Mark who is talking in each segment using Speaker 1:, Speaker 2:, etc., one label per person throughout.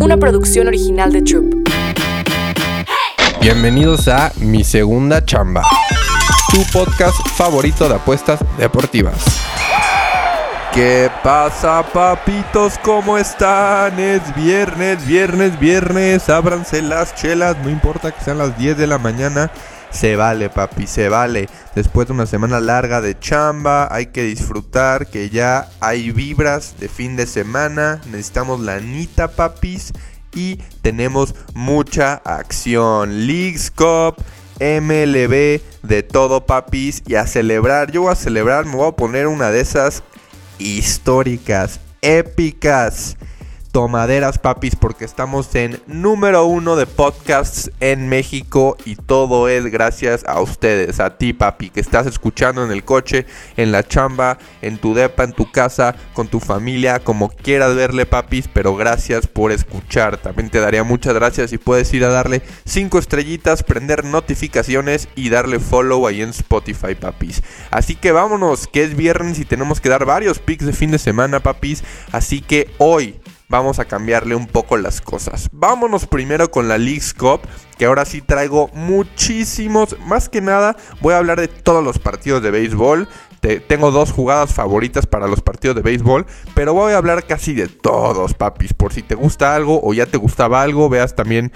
Speaker 1: una producción original de Troop.
Speaker 2: Bienvenidos a Mi Segunda Chamba, tu podcast favorito de apuestas deportivas. ¿Qué pasa, papitos? ¿Cómo están? Es viernes, viernes, viernes. Ábranse las chelas, no importa que sean las 10 de la mañana. Se vale, papi, se vale. Después de una semana larga de chamba, hay que disfrutar que ya hay vibras de fin de semana. Necesitamos la anita, papis. Y tenemos mucha acción. Leagues Cup, MLB, de todo, papis. Y a celebrar, yo a celebrar, me voy a poner una de esas históricas, épicas tomaderas, papis, porque estamos en número uno de podcasts en México y todo es gracias a ustedes, a ti, papi, que estás escuchando en el coche, en la chamba, en tu depa, en tu casa, con tu familia, como quieras verle, papis, pero gracias por escuchar. También te daría muchas gracias si puedes ir a darle cinco estrellitas, prender notificaciones y darle follow ahí en Spotify, papis. Así que vámonos, que es viernes y tenemos que dar varios pics de fin de semana, papis. Así que hoy vamos a cambiarle un poco las cosas. Vámonos primero con la League's Cup, que ahora sí traigo muchísimos, más que nada voy a hablar de todos los partidos de béisbol. tengo dos jugadas favoritas para los partidos de béisbol, pero voy a hablar casi de todos, papis. Por si te gusta algo o ya te gustaba algo, veas también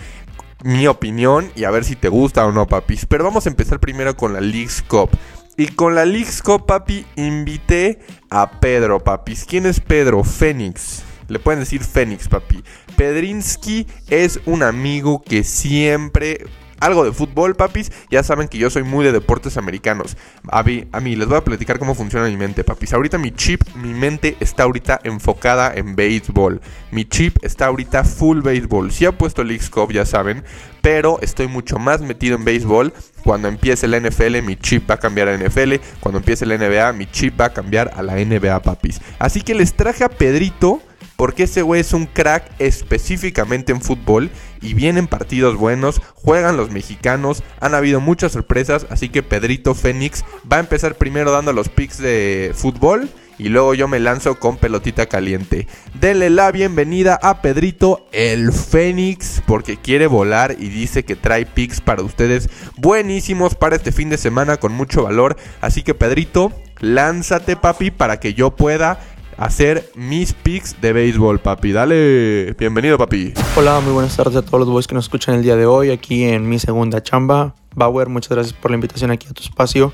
Speaker 2: mi opinión y a ver si te gusta o no, papis. Pero vamos a empezar primero con la League's Cup. Y con la League's Cup, papi, invité a Pedro, papis. ¿Quién es Pedro? Fénix. Le pueden decir Fénix, papi. Pedrinsky es un amigo que siempre algo de fútbol, papis. Ya saben que yo soy muy de deportes americanos. A mí, a mí, les voy a platicar cómo funciona mi mente, papis. Ahorita mi chip, mi mente está ahorita enfocada en béisbol. Mi chip está ahorita full béisbol. Sí ha puesto el X-Cup, ya saben. Pero estoy mucho más metido en béisbol. Cuando empiece la NFL, mi chip va a cambiar a NFL. Cuando empiece la NBA, mi chip va a cambiar a la NBA, papis. Así que les traje a Pedrito porque ese güey es un crack específicamente en fútbol y vienen partidos buenos, juegan los mexicanos, han habido muchas sorpresas, así que Pedrito Fénix va a empezar primero dando los picks de fútbol y luego yo me lanzo con pelotita caliente. Denle la bienvenida a Pedrito el Fénix porque quiere volar y dice que trae picks para ustedes buenísimos para este fin de semana con mucho valor, así que Pedrito, lánzate papi para que yo pueda hacer mis picks de béisbol, papi. Dale, bienvenido, papi.
Speaker 3: Hola, muy buenas tardes a todos los boys que nos escuchan el día de hoy, aquí en mi segunda chamba. Bauer, muchas gracias por la invitación aquí a tu espacio.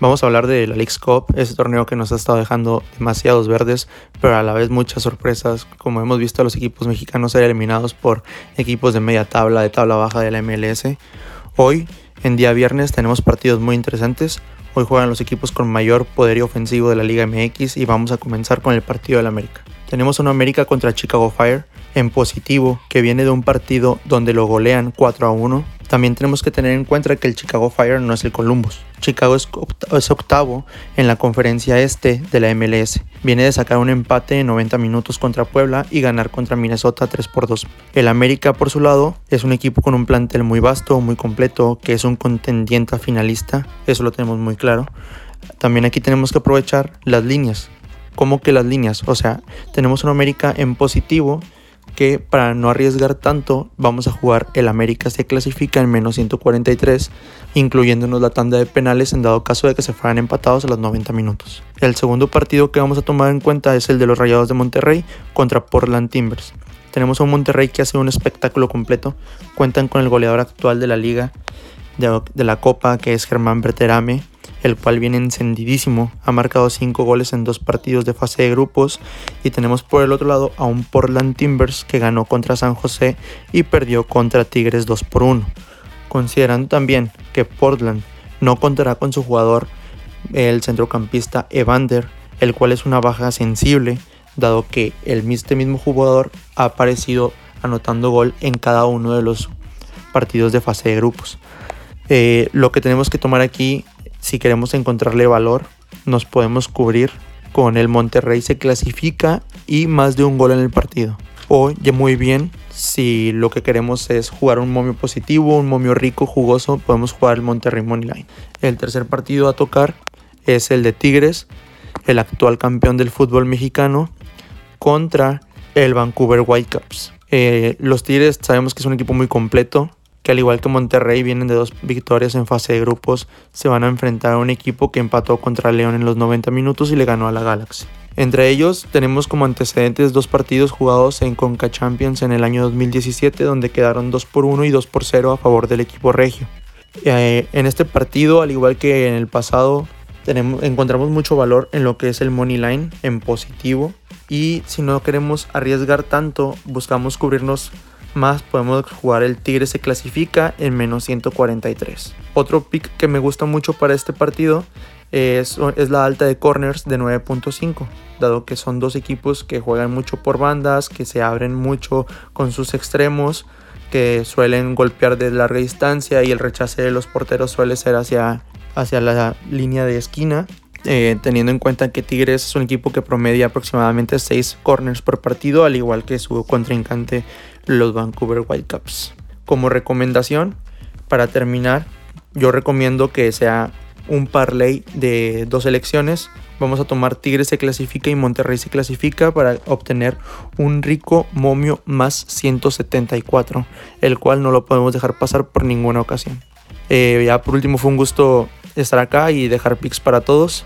Speaker 3: Vamos a hablar de la League's Cup, ese torneo que nos ha estado dejando demasiados verdes, pero a la vez muchas sorpresas, como hemos visto a los equipos mexicanos ser eliminados por equipos de media tabla, de tabla baja de la MLS. Hoy, en día viernes, tenemos partidos muy interesantes. Hoy juegan los equipos con mayor poderío ofensivo de la Liga MX y vamos a comenzar con el partido del América. Tenemos una América contra Chicago Fire en positivo que viene de un partido donde lo golean 4 a 1 también tenemos que tener en cuenta que el Chicago Fire no es el Columbus. Chicago es, octavo en la conferencia este de la MLS. Viene de sacar un empate en 90 minutos contra Puebla y ganar contra Minnesota 3 por 2. El América, por su lado, es un equipo con un plantel muy vasto, muy completo, que es un contendiente finalista. Eso lo tenemos muy claro. También aquí tenemos que aprovechar las líneas. ¿Cómo que las líneas? O sea, tenemos un América en positivo que para no arriesgar tanto vamos a jugar el América se clasifica en menos 143, incluyéndonos la tanda de penales en dado caso de que se fueran empatados a los 90 minutos. El segundo partido que vamos a tomar en cuenta es el de los Rayados de Monterrey contra Portland Timbers. Tenemos a un Monterrey que hace un espectáculo completo, cuentan con el goleador actual de la liga de, de la Copa que es Germán Berterame, el cual viene encendidísimo, ha marcado 5 goles en dos partidos de fase de grupos y tenemos por el otro lado a un Portland Timbers que ganó contra San José y perdió contra Tigres 2 por 1. Considerando también que Portland no contará con su jugador el centrocampista Evander, el cual es una baja sensible, dado que el, este mismo jugador ha aparecido anotando gol en cada uno de los partidos de fase de grupos. Eh, lo que tenemos que tomar aquí si queremos encontrarle valor, nos podemos cubrir con el Monterrey se clasifica y más de un gol en el partido. O ya muy bien, si lo que queremos es jugar un momio positivo, un momio rico, jugoso, podemos jugar el Monterrey Moneyline. El tercer partido a tocar es el de Tigres, el actual campeón del fútbol mexicano, contra el Vancouver Whitecaps. Eh, los Tigres sabemos que es un equipo muy completo, que al igual que Monterrey vienen de dos victorias en fase de grupos, se van a enfrentar a un equipo que empató contra León en los 90 minutos y le ganó a la Galaxy. Entre ellos tenemos como antecedentes dos partidos jugados en Conca Champions en el año 2017 donde quedaron 2 por 1 y 2 por 0 a favor del equipo regio. Eh, en este partido, al igual que en el pasado, tenemos, encontramos mucho valor en lo que es el money line en positivo y si no queremos arriesgar tanto, buscamos cubrirnos más, podemos jugar el Tigre se clasifica en menos 143. Otro pick que me gusta mucho para este partido es, es la alta de corners de 9.5, dado que son dos equipos que juegan mucho por bandas, que se abren mucho con sus extremos, que suelen golpear de larga distancia y el rechace de los porteros suele ser hacia, hacia la línea de esquina. Eh, teniendo en cuenta que Tigres es un equipo que promedia aproximadamente 6 corners por partido, al igual que su contrincante los Vancouver Whitecaps. Como recomendación, para terminar, yo recomiendo que sea un parlay de dos elecciones. Vamos a tomar Tigres se clasifica y Monterrey se clasifica para obtener un rico momio más 174, el cual no lo podemos dejar pasar por ninguna ocasión. Eh, ya por último fue un gusto estar acá y dejar picks para todos.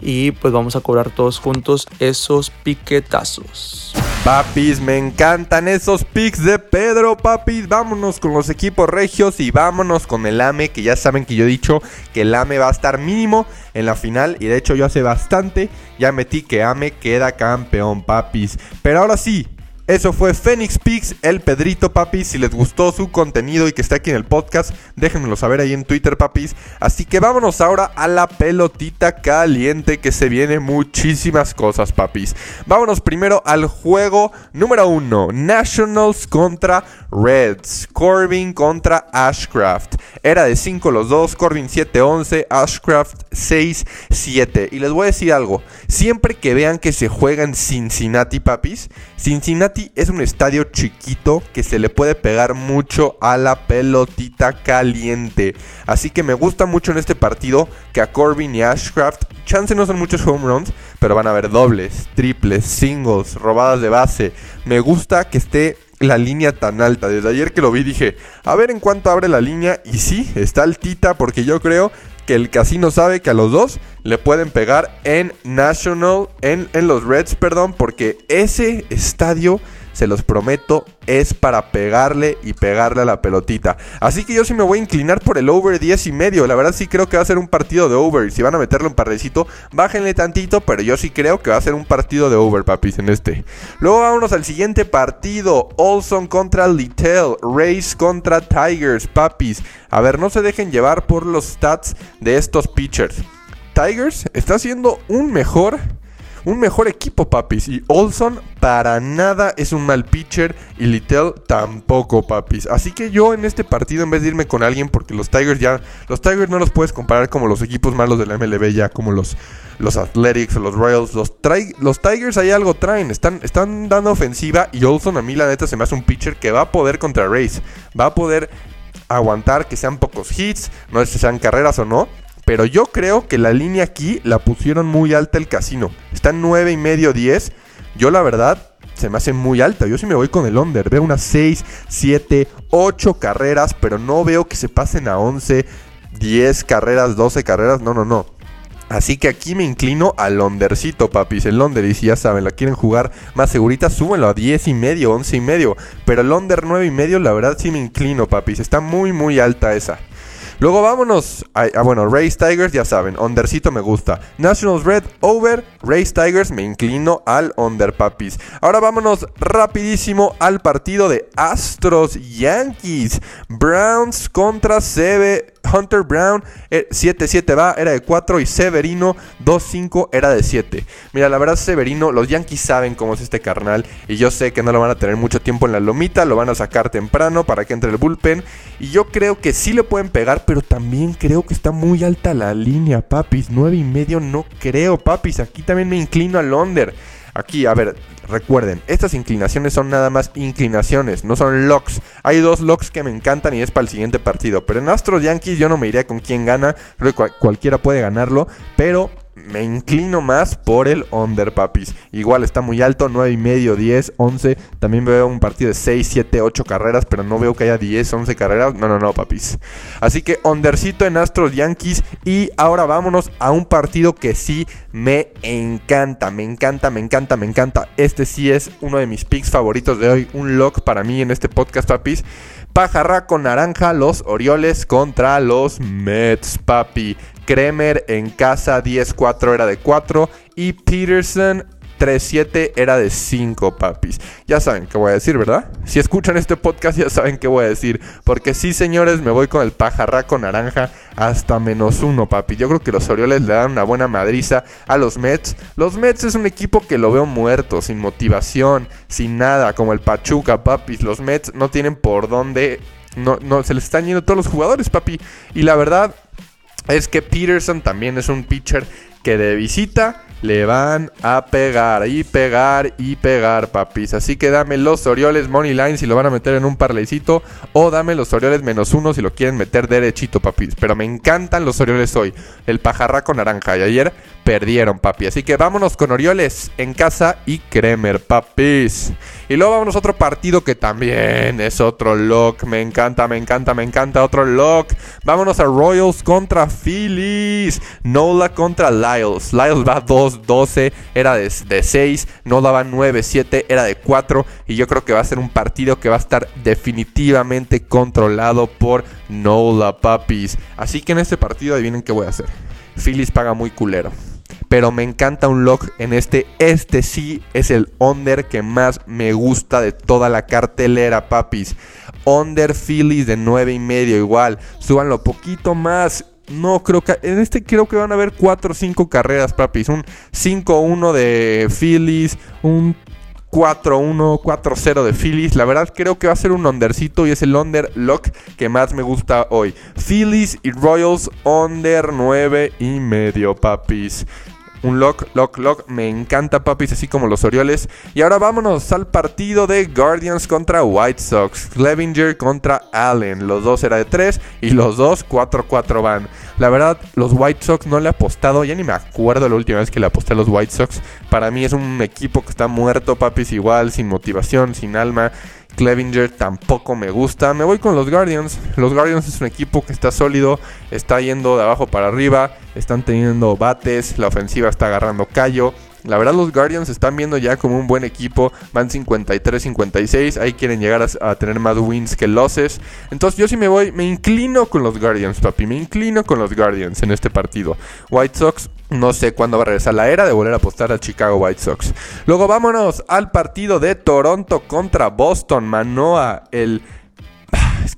Speaker 3: Y pues vamos a cobrar todos juntos esos piquetazos.
Speaker 2: Papis, me encantan esos picks de Pedro, papis. Vámonos con los equipos regios y vámonos con el AME, que ya saben que yo he dicho que el AME va a estar mínimo en la final. Y de hecho yo hace bastante ya metí que AME queda campeón, papis. Pero ahora sí, eso fue Phoenix Pix, el Pedrito, papis. Si les gustó su contenido y que está aquí en el podcast, déjenmelo saber ahí en Twitter, papis. Así que vámonos ahora a la pelotita caliente que se viene muchísimas cosas, papis. Vámonos primero al juego número uno: Nationals contra Reds. Corbin contra Ashcraft. Era de 5 los dos, Corbin 7-11, Ashcraft 6-7. Y les voy a decir algo: siempre que vean que se juega en Cincinnati, papis, Cincinnati es un estadio chiquito que se le puede pegar mucho a la pelotita caliente. Así que me gusta mucho en este partido que a Corbin y Ashcraft, chance no son muchos home runs, pero van a haber dobles, triples, singles, robadas de base. Me gusta que esté la línea tan alta. Desde ayer que lo vi dije, a ver en cuánto abre la línea. Y sí, está altita porque yo creo que el casino sabe que a los dos le pueden pegar en National, en, en los Reds, perdón, porque ese estadio se los prometo, es para pegarle y pegarle a la pelotita. Así que yo sí me voy a inclinar por el over 10 y medio. La verdad sí creo que va a ser un partido de over. Si van a meterle un parrecito, bájenle tantito, pero yo sí creo que va a ser un partido de over, papis, en este. Luego vámonos al siguiente partido. Olson contra Littell. Race contra Tigers, papis. A ver, no se dejen llevar por los stats de estos pitchers. Tigers está haciendo un mejor un mejor equipo, papis. Y Olson para nada es un mal pitcher y Littell tampoco, papis. Así que yo en este partido, en vez de irme con alguien, porque los Tigers ya, los Tigers no los puedes comparar como los equipos malos de la MLB, ya como los, los Athletics o los Royals. Los, Tigers ahí algo traen, están, están dando ofensiva y Olson a mí la neta se me hace un pitcher que va a poder contra Race. Va a poder aguantar que sean pocos hits, no sé si sean carreras o no. Pero yo creo que la línea aquí la pusieron muy alta el casino. Está en 9 y medio 10. Yo la verdad se me hace muy alta. Yo sí me voy con el under. Veo unas 6, 7, 8 carreras, pero no veo que se pasen a 11, 10 carreras, 12 carreras. No, no, no. Así que aquí me inclino al undercito, papis. El under, y si ya saben, la quieren jugar más segurita, súbenlo a 10 y medio, 11 y medio. Pero el under 9 y medio, la verdad sí me inclino, papis. Está muy, muy alta esa. Luego vámonos. A, ah, bueno, Race Tigers, ya saben. Undercito me gusta. Nationals Red over. Race Tigers me inclino al under, papis. Ahora vámonos rapidísimo al partido de Astros Yankees. Browns contra CB. Hunter Brown 7-7 eh, va, era de 4 y Severino 2-5 era de 7. Mira, la verdad Severino, los Yankees saben cómo es este carnal y yo sé que no lo van a tener mucho tiempo en la lomita, lo van a sacar temprano para que entre el bullpen y yo creo que sí le pueden pegar, pero también creo que está muy alta la línea, papis, 9 y medio no creo, papis, aquí también me inclino al under. Aquí, a ver, recuerden, estas inclinaciones son nada más inclinaciones, no son locks. Hay dos locks que me encantan y es para el siguiente partido. Pero en Astros Yankees yo no me iría con quién gana, creo que cualquiera puede ganarlo, pero me inclino más por el under, papis. Igual está muy alto, 9 y medio, 10, 11. También veo un partido de 6, 7, 8 carreras, pero no veo que haya 10, 11 carreras. No, no, no, papis. Así que undercito en Astros Yankees. Y ahora vámonos a un partido que sí me encanta, me encanta, me encanta, me encanta. Este sí es uno de mis picks favoritos de hoy. Un lock para mí en este podcast, papis. Pajarraco naranja, los Orioles contra los Mets, papi. Kremer en casa 10-4 era de 4 y Peterson 3-7 era de 5, papis. Ya saben qué voy a decir, ¿verdad? Si escuchan este podcast ya saben qué voy a decir. Porque sí, señores, me voy con el pajarraco naranja hasta menos 1, papi. Yo creo que los Orioles le dan una buena madriza a los Mets. Los Mets es un equipo que lo veo muerto, sin motivación, sin nada, como el Pachuca, papis. Los Mets no tienen por dónde... No, no, se les están yendo todos los jugadores, papi. Y la verdad, es que Peterson también es un pitcher que de visita le van a pegar y pegar y pegar, papis. Así que dame los Orioles Money Line si lo van a meter en un parleycito. O dame los Orioles menos uno si lo quieren meter derechito, papis. Pero me encantan los Orioles hoy. El pajarraco naranja. Y ayer perdieron, papi. Así que vámonos con Orioles en casa y Kremer, papis. Y luego vámonos a otro partido que también es otro lock. Me encanta, me encanta, me encanta. Otro lock. Vámonos a Royals contra Phillies. Nola contra Lyles. Lyles va 2-12. Era de, de 6. Nola va 9-7. Era de 4. Y yo creo que va a ser un partido que va a estar definitivamente controlado por Nola, papis. Así que en este partido adivinen qué voy a hacer. Phillies paga muy culero pero me encanta un lock en este. Este sí es el under que más me gusta de toda la cartelera, papis. Under Phillies de 9 y medio igual. Súbanlo poquito más. No, creo que en este creo que van a haber 4 o 5 carreras, papis. Un 5-1 de Phillies, un 4-1, 4-0 de Phillies. La verdad creo que va a ser un undercito y es el under lock que más me gusta hoy. Phillies y Royals under 9 y medio, papis. Un lock, lock, lock. Me encanta, papis, así como los Orioles. Y ahora vámonos al partido de Guardians contra White Sox. Clevinger contra Allen. Los dos era de 3 y los dos 4-4 van. La verdad, los White Sox no le he apostado. Ya ni me acuerdo la última vez que le aposté a los White Sox. Para mí es un equipo que está muerto, papis, igual, sin motivación, sin alma. Clevinger tampoco me gusta. Me voy con los Guardians. Los Guardians es un equipo que está sólido, está yendo de abajo para arriba, están teniendo bates, la ofensiva está agarrando callo. La verdad los Guardians están viendo ya como un buen equipo, van 53-56, ahí quieren llegar a, tener más wins que losses. Entonces yo sí me voy, me inclino con los Guardians, papi, me inclino con los Guardians en este partido. White Sox no sé cuándo va a regresar la era de volver a apostar a Chicago White Sox. Luego vámonos al partido de Toronto contra Boston. Manoa, el...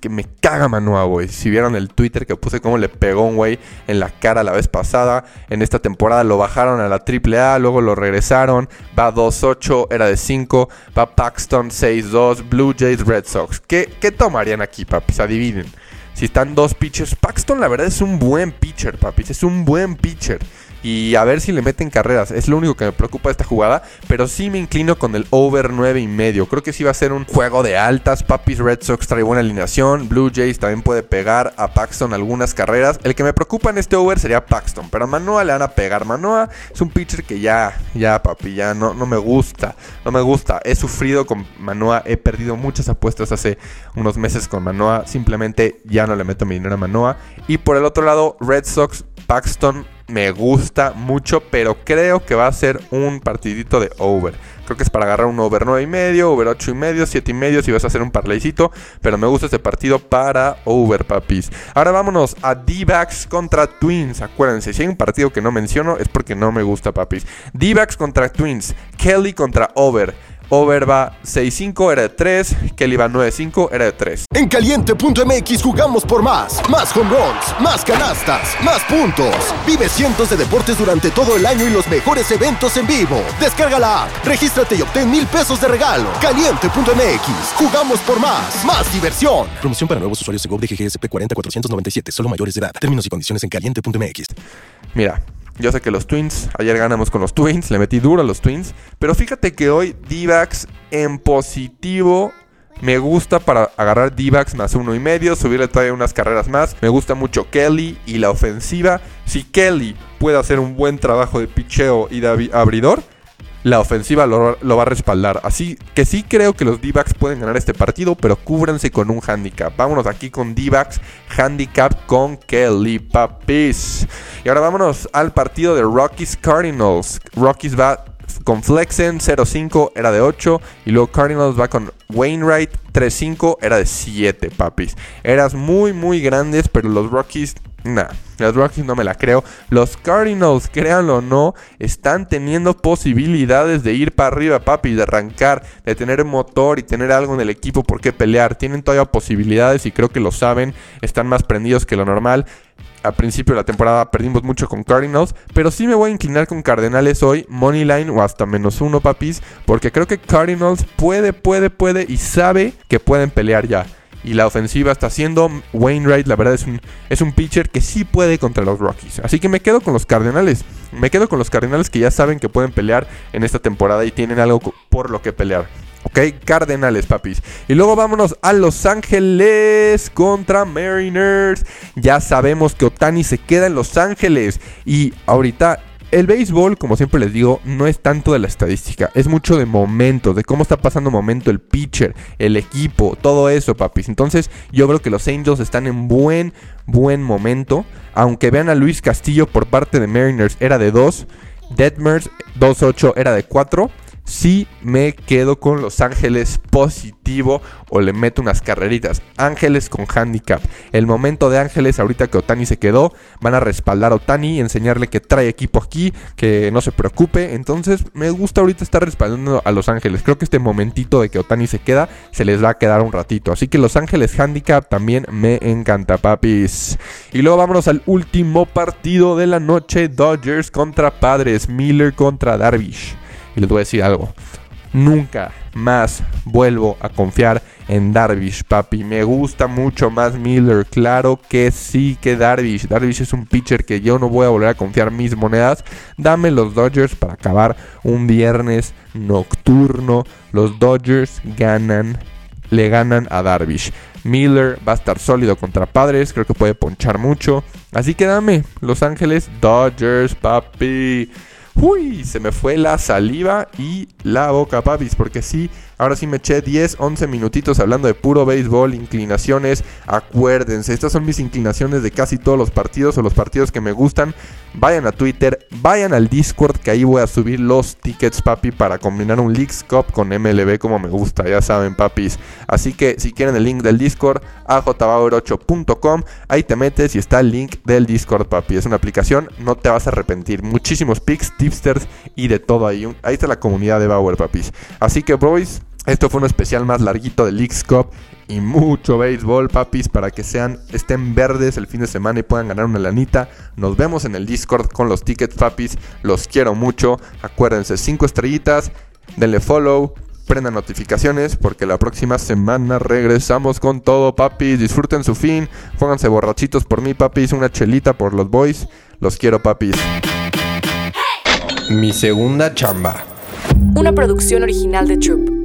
Speaker 2: Que me caga Manoa, güey. Si vieron el Twitter que puse cómo le pegó un güey en la cara la vez pasada. En esta temporada lo bajaron a la AAA, luego lo regresaron. Va 2-8, era de 5. Va Paxton 6-2, Blue Jays Red Sox. ¿Qué, ¿Qué tomarían aquí, papis? Adivinen. Si están dos pitchers. Paxton la verdad es un buen pitcher, papis. Es un buen pitcher y a ver si le meten carreras. Es lo único que me preocupa de esta jugada, pero sí me inclino con el over 9 y medio. Creo que sí va a ser un juego de altas. Papis Red Sox trae buena alineación. Blue Jays también puede pegar a Paxton algunas carreras. El que me preocupa en este over sería Paxton, pero a Manoa le van a pegar. Manoa es un pitcher que ya, ya, papi, ya no, no me gusta. No me gusta. He sufrido con Manoa. He perdido muchas apuestas hace unos meses con Manoa. Simplemente ya no le meto mi dinero a Manoa. Y por el otro lado, Red Sox, Paxton me gusta mucho, pero creo que va a ser un partidito de over. Creo que es para agarrar un over 9 y medio, over 8 y medio, 7 y medio si vas a hacer un parlaycito. Pero me gusta este partido para over, papis. Ahora vámonos a D-Backs contra Twins. Acuérdense, si hay un partido que no menciono es porque no me gusta, papis. D-Backs contra Twins. Kelly contra over. Over va 6-5, era de 3. Kelly va 9-5, era de 3.
Speaker 4: En caliente.mx jugamos por más. Más home runs, más canastas, más puntos. Vive cientos de deportes durante todo el año y los mejores eventos en vivo. Descarga la app, regístrate y obtén mil pesos de regalo. Caliente.mx, jugamos por más. Más diversión.
Speaker 5: Promoción para nuevos usuarios de GOV de GGSP 40497, solo mayores de edad. Términos y condiciones en caliente.mx.
Speaker 2: Mira, yo sé que los Twins, ayer ganamos con los Twins, le metí duro a los Twins, pero fíjate que hoy d en positivo Me gusta para agarrar D-backs más uno y medio, subirle todavía unas carreras más. Me gusta mucho Kelly y la ofensiva. Si Kelly puede hacer un buen trabajo de picheo y de abridor, la ofensiva lo, va a respaldar. Así que sí creo que los D-backs pueden ganar este partido, pero cúbranse con un handicap. Vámonos aquí con D-backs, handicap con Kelly Papis. Y ahora vámonos al partido de Rockies Cardinals. Rockies va con Flexen 0-5, era de 8. Y luego Cardinals va con Wainwright 3-5, era de 7, papis. Eras muy, muy grandes, pero los Rockies Nah, los Rockies no me la creo. Los Cardinals, créanlo o no, están teniendo posibilidades de ir para arriba, papi, de arrancar, de tener motor y tener algo en el equipo por qué pelear. Tienen todavía posibilidades y creo que lo saben. Están más prendidos que lo normal. Al principio de la temporada perdimos mucho con Cardinals, pero sí me voy a inclinar con Cardenales hoy, Moneyline o hasta menos uno, papis, porque creo que Cardinals puede, puede, puede y sabe que pueden pelear ya y la ofensiva está haciendo. Wainwright, la verdad, es un, es un pitcher que sí puede contra los Rockies. Así que me quedo con los Cardenales. Me quedo con los Cardenales que ya saben que pueden pelear en esta temporada y tienen algo por lo que pelear. Ok, Cardenales, papis. Y luego vámonos a Los Ángeles contra Mariners. Ya sabemos que Otani se queda en Los Ángeles. Y ahorita el béisbol, como siempre les digo, no es tanto de la estadística, es mucho de momento, de cómo está pasando momento el pitcher, el equipo, todo eso, papis. Entonces, yo creo que los Angels están en buen, buen momento. Aunque vean a Luis Castillo por parte de Mariners, era de 2. Detmers 2-8 era de 4 si me quedo con Los Ángeles positivo o le meto unas carreritas. Ángeles con handicap. El momento de Ángeles, ahorita que Otani se quedó, van a respaldar a Otani y enseñarle que trae equipo aquí, que no se preocupe. Entonces, me gusta ahorita estar respaldando a Los Ángeles. Creo que este momentito de que Otani se queda, se les va a quedar un ratito. Así que Los Ángeles handicap también me encanta, papis. Y luego vámonos al último partido de la noche: Dodgers contra Padres, Miller contra Darvish. Y les voy a decir algo. Nunca más vuelvo a confiar en Darvish, papi. Me gusta mucho más Miller. Claro que sí que Darvish. Darvish es un pitcher que yo no voy a volver a confiar mis monedas. Dame los Dodgers para acabar un viernes nocturno. Los Dodgers ganan. Le ganan a Darvish. Miller va a estar sólido contra Padres. Creo que puede ponchar mucho. Así que dame Los Ángeles Dodgers, papi. Uy, se me fue la saliva y la boca, papis, porque sí, Ahora sí me eché 10, 11 minutitos hablando de puro béisbol, inclinaciones. Acuérdense, estas son mis inclinaciones de casi todos los partidos o los partidos que me gustan. Vayan a Twitter, vayan al Discord, que ahí voy a subir los tickets, papi, para combinar un Leagues Cup con MLB como me gusta, ya saben, papis. Así que si quieren el link del Discord, ajbauer8.com, ahí te metes y está el link del Discord, papi. Es una aplicación, no te vas a arrepentir. Muchísimos pics, tipsters y de todo ahí. Ahí está la comunidad de Bauer, papis. Así que, boys, esto fue un especial más larguito de Leagues Cup y mucho béisbol, papis, para que sean estén verdes el fin de semana y puedan ganar una lanita. Nos vemos en el Discord con los tickets, papis. Los quiero mucho. Acuérdense, 5 estrellitas, denle follow, prendan notificaciones porque la próxima semana regresamos con todo, papis. Disfruten su fin, pónganse borrachitos por mí, papis, una chelita por los boys. Los quiero, papis. Mi segunda chamba.
Speaker 1: Una producción original de Troop.